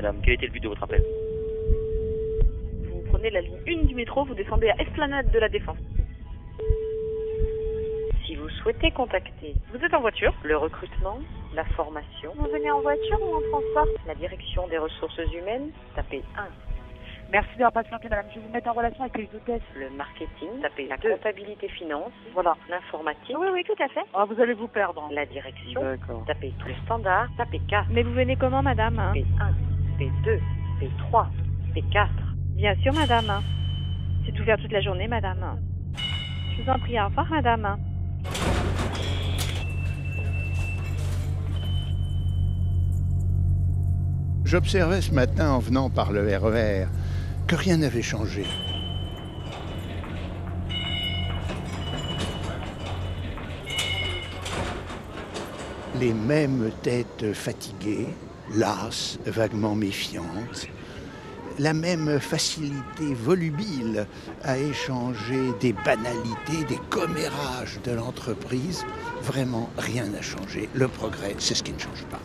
Madame, quel était le but de votre appel? Vous prenez la ligne 1 du métro, vous descendez à Esplanade de la Défense. Si vous souhaitez contacter, vous êtes en voiture, le recrutement, la formation. Vous venez en voiture ou en transport? La direction des ressources humaines, tapez 1. Merci d'avoir patienté, madame. Je vais vous mettre en relation avec les hôtesses. Le marketing, tapez la Deux. comptabilité finance, Voilà. l'informatique, Oui, oui, tout à fait. Ah, vous allez vous perdre. la direction, D'accord. tapez tout le standard, tapez 4, Mais vous venez comment, madame? P1, P2, P3, P4. Bien sûr, madame. C'est ouvert toute la journée, madame. Je vous en prie, au revoir, madame. J'observais ce matin en venant par le RER que rien n'avait changé. Les mêmes têtes fatiguées, lasses, vaguement méfiantes, la même facilité volubile à échanger des banalités, des commérages de l'entreprise. Vraiment, rien n'a changé. Le progrès, c'est ce qui ne change pas.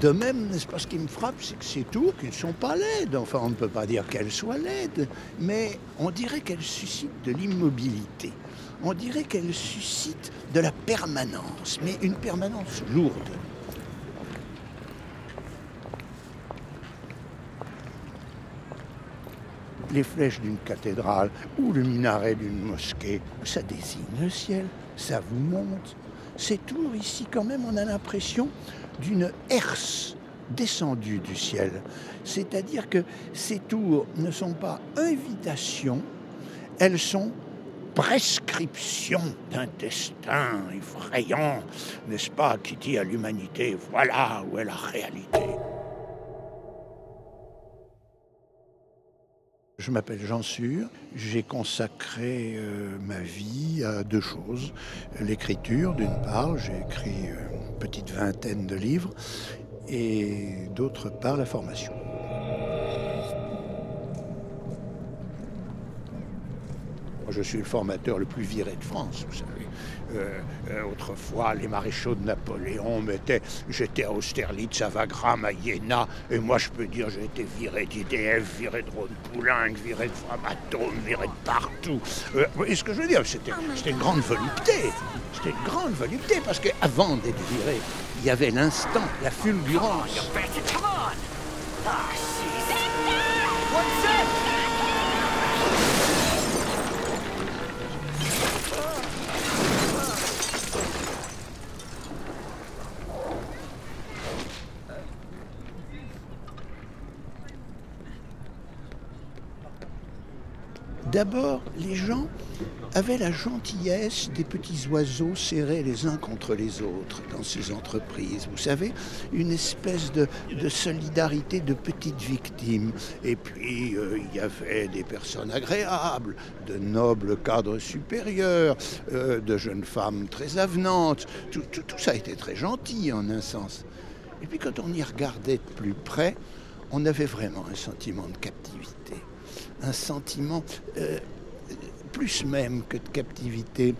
De même, n'est-ce pas, ce qui me frappe, c'est que ces tours qui ne sont pas laides. Enfin, on ne peut pas dire qu'elles soient laides, mais on dirait qu'elles suscitent de l'immobilité. On dirait qu'elles suscitent de la permanence, mais une permanence lourde. Les flèches d'une cathédrale ou le minaret d'une mosquée, ça désigne le ciel, ça vous monte. Ces tours ici, quand même, on a l'impression d'une herse descendue du ciel. C'est-à-dire que ces tours ne sont pas invitations, elles sont prescriptions d'un destin effrayant, n'est-ce pas, qui dit à l'humanité, voilà où est la réalité. Je m'appelle Jean Sûr, j'ai consacré euh, ma vie à deux choses. L'écriture, d'une part, j'ai écrit euh, une petite vingtaine de livres, et d'autre part, la formation. Moi, Je suis le formateur le plus viré de France, vous savez. Euh, euh, autrefois, les maréchaux de Napoléon mettaient J'étais à Austerlitz, à Wagram, à Iéna, et moi, je peux dire j'ai été viré d'IDF, viré de Rhône-Poulenc, viré de Framatome, viré de partout. Euh, vous voyez ce que je veux dire C'était c'était une grande volupté. C'était une grande volupté, parce qu'avant d'être viré, il y avait l'instant, la fulgurance. D'abord, les gens avaient la gentillesse des petits oiseaux serrés les uns contre les autres dans ces entreprises. Vous savez, une espèce de, solidarité de petites victimes. Et puis, euh, il y avait des personnes agréables, de nobles cadres supérieurs, euh, de jeunes femmes très avenantes. Tout ça était très gentil en un sens. Et puis, quand on y regardait de plus près, on avait vraiment un sentiment de captivité un sentiment, euh, plus même que de captivité,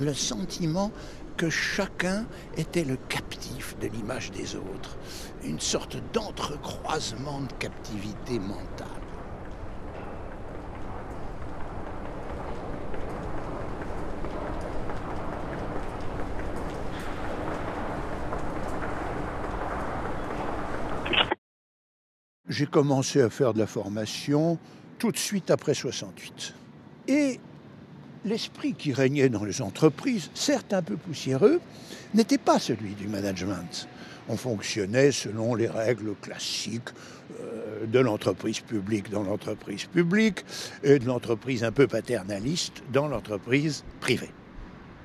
le sentiment que chacun était le captif de l'image des autres, une sorte d'entrecroisement de captivité mentale. J'ai commencé à faire de la formation tout de suite après 68. Et l'esprit qui régnait dans les entreprises, certes un peu poussiéreux, n'était pas celui du management. On fonctionnait selon les règles classiques euh, de l'entreprise publique dans l'entreprise publique et de l'entreprise un peu paternaliste dans l'entreprise privée.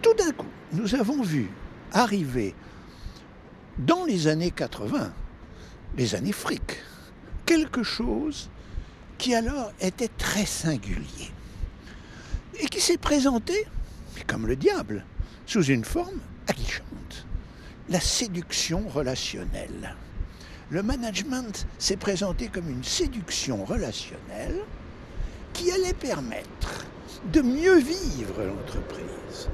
Tout d'un coup, nous avons vu arriver dans les années 80, les années fric, quelque chose qui alors était très singulier et qui s'est présenté, comme le diable, sous une forme aguichante, la séduction relationnelle. Le management s'est présenté comme une séduction relationnelle qui allait permettre de mieux vivre l'entreprise.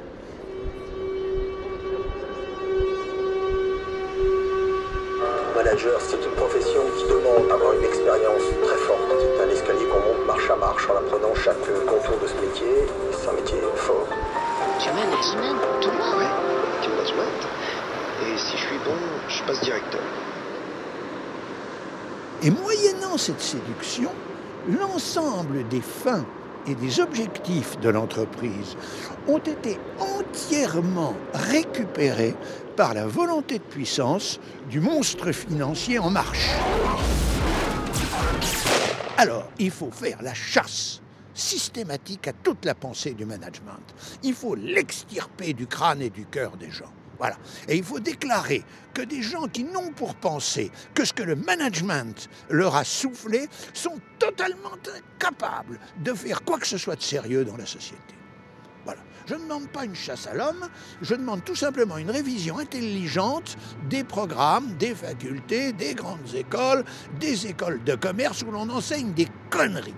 Manager, c'est une profession qui demande d'avoir une expérience très forte. C'est un escalier qu'on monte marche à marche en apprenant chaque contour de ce métier. C'est un métier fort. Du management, toi Ouais, du management. Et si je suis bon, je passe directeur. Et moyennant cette séduction, l'ensemble des fins et des objectifs de l'entreprise ont été entièrement récupérés par la volonté de puissance du monstre financier en marche. Alors, il faut faire la chasse systématique à toute la pensée du management. Il faut l'extirper du crâne et du cœur des gens. Voilà. Et il faut déclarer que des gens qui n'ont pour penser que ce que le management leur a soufflé sont totalement incapables de faire quoi que ce soit de sérieux dans la société. Voilà. Je ne demande pas une chasse à l'homme, je demande tout simplement une révision intelligente des programmes, des facultés, des grandes écoles, des écoles de commerce où l'on enseigne des conneries.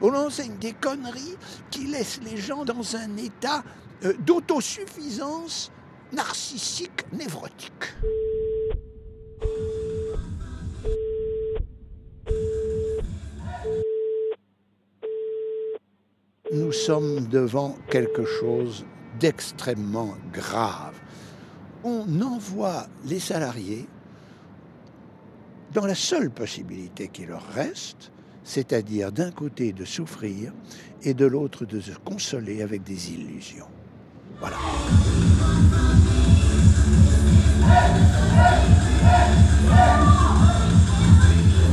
Où l'on enseigne des conneries qui laissent les gens dans un état euh, d'autosuffisance narcissique névrotique. Nous sommes devant quelque chose d'extrêmement grave. On envoie les salariés dans la seule possibilité qui leur reste, c'est-à-dire d'un côté de souffrir et de l'autre de se consoler avec des illusions. Voilà.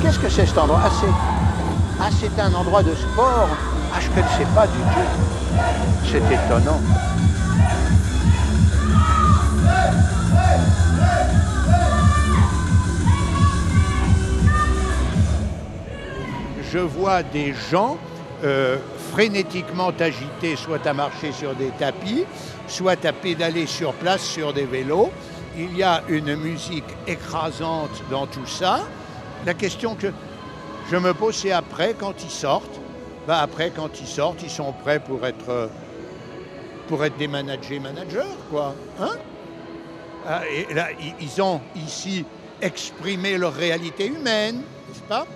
Qu'est-ce que c'est cet endroit? Ah, ah, c'est un endroit de sport. Ah, je ne connaissais pas du tout. C'est étonnant. Je vois des gens euh, frénétiquement agités, soit à marcher sur des tapis, soit à pédaler sur place sur des vélos. Il y a une musique écrasante dans tout ça. La question que je me pose, c'est après, quand ils sortent. Bah après, quand ils sortent, ils sont prêts pour être, pour être des managers managers, quoi. Hein? Ah, ils ont ici exprimé leur réalité humaine, n'est-ce pas?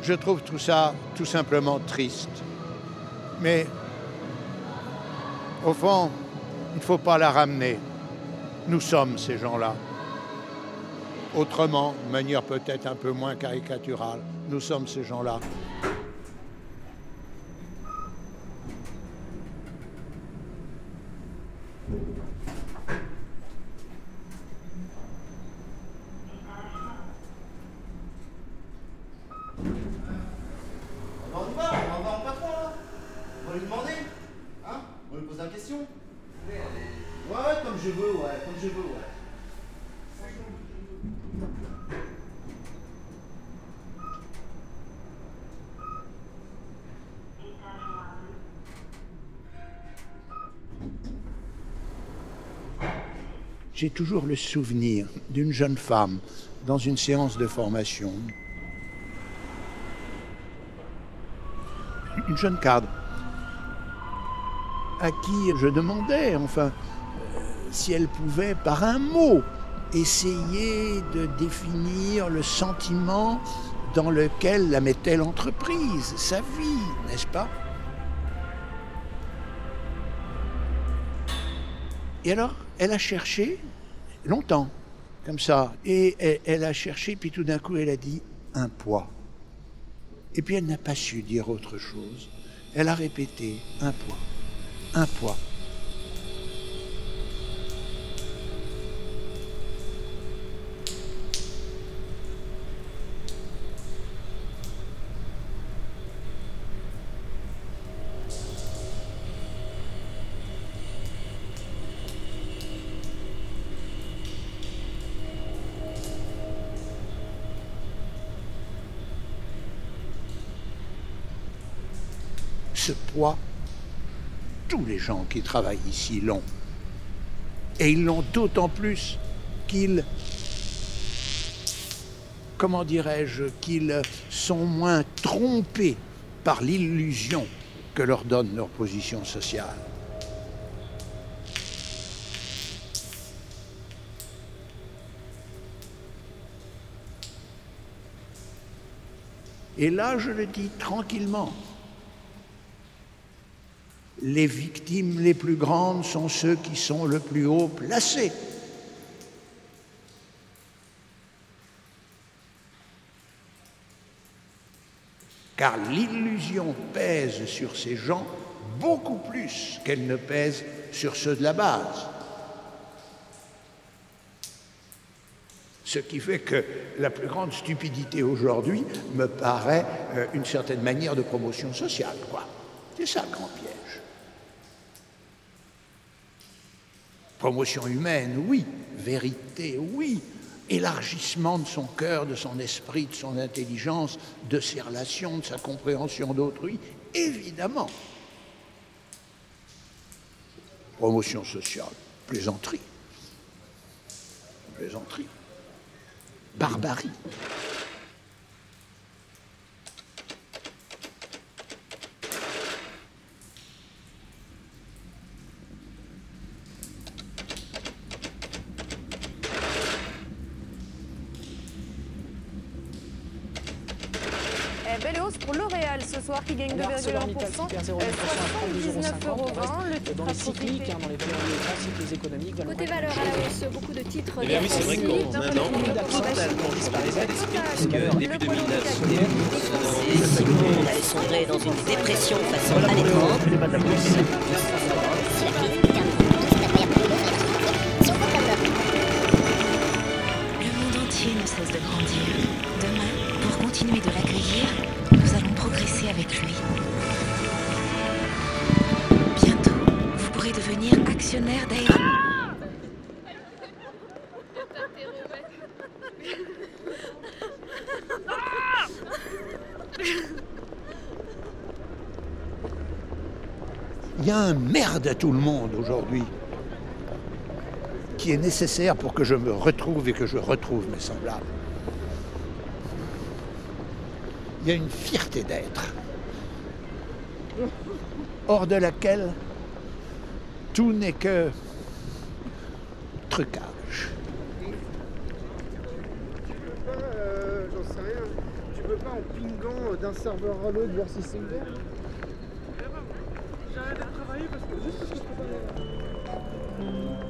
Je trouve tout ça tout simplement triste. Mais au fond, il ne faut pas la ramener. Nous sommes ces gens-là. Autrement, de manière peut-être un peu moins caricaturale, nous sommes ces gens-là. J'ai toujours le souvenir d'une jeune femme dans une séance de formation. Une jeune cadre à qui je demandais, enfin, euh, si elle pouvait, par un mot, essayer de définir le sentiment dans lequel la mettait l'entreprise, sa vie, n'est-ce pas? Et alors, elle a cherché longtemps, comme ça. Et elle, a cherché, puis tout d'un coup, elle a dit un poids. Et puis elle n'a pas su dire autre chose. Elle a répété un poids, un poids. Poids, tous les gens qui travaillent ici l'ont. Et ils l'ont d'autant plus qu'ils, comment dirais-je, qu'ils sont moins trompés par l'illusion que leur donne leur position sociale. Et là, je le dis tranquillement, les victimes les plus grandes sont ceux qui sont le plus haut placés. Car l'illusion pèse sur ces gens beaucoup plus qu'elle ne pèse sur ceux de la base. Ce qui fait que la plus grande stupidité aujourd'hui me paraît euh, une certaine manière de promotion sociale. C'est ça le grand Promotion humaine, oui. Vérité, oui. Élargissement de son cœur, de son esprit, de son intelligence, de ses relations, de sa compréhension d'autrui, évidemment. Promotion sociale, plaisanterie. Plaisanterie. Barbarie. Belle hausse pour L'Oréal ce soir qui gagne 2,1%. Euh, 79,20 euros. Le titre dans a les cycliques, hein, dans les valeurs des cycles économiques. Côté valeur à la hausse, beaucoup de titres. Eh bien oui, c'est vrai qu'en un an, totalement disparu puisque Le début poids lourd 2009, du Et Simon allait sombrer dans une dépression façon Alejandro. Bientôt, vous pourrez devenir actionnaire d'Aéro. Il y a un merde à tout le monde aujourd'hui qui est nécessaire pour que je me retrouve et que je retrouve mes semblables. Il y a une fierté d'être, hors de laquelle tout n'est que trucage. Euh, J'en sais rien. Tu peux pas en pingant d'un serveur à l'autre voir si c'est ouvert J'arrête de travailler parce que juste parce que je peux pas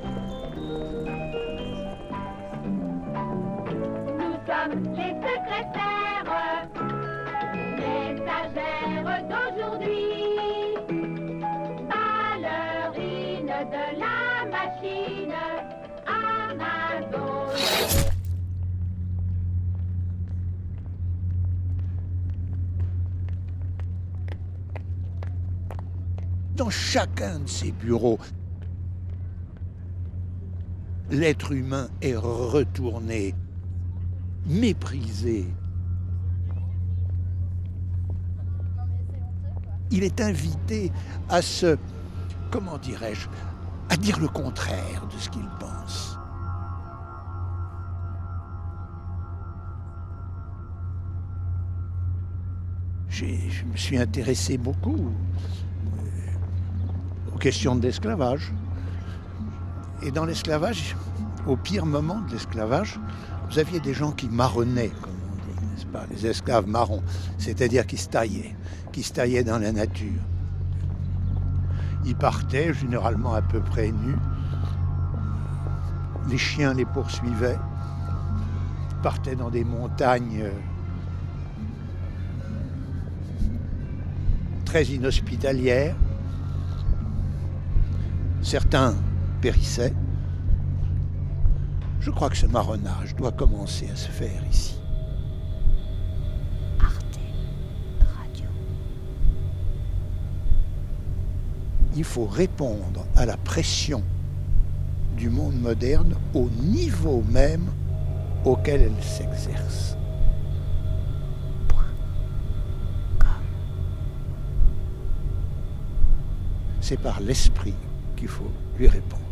Dans chacun de ces bureaux, l'être humain est retourné, méprisé. Il est invité à se, comment dirais-je, à dire le contraire de ce qu'il pense. Je me suis intéressé beaucoup aux questions de l'esclavage. Et dans l'esclavage, au pire moment de l'esclavage, vous aviez des gens qui marronnaient, comme on dit, n'est-ce pas, les esclaves marrons, c'est-à-dire qui se taillaient, qui se taillaient dans la nature. Ils partaient généralement à peu près nus. Les chiens les poursuivaient. Ils partaient dans des montagnes euh, très inhospitalières. Certains périssaient. Je crois que ce marronnage doit commencer à se faire ici. Il faut répondre à la pression du monde moderne au niveau même auquel elle s'exerce. C'est par l'esprit qu'il faut lui répondre.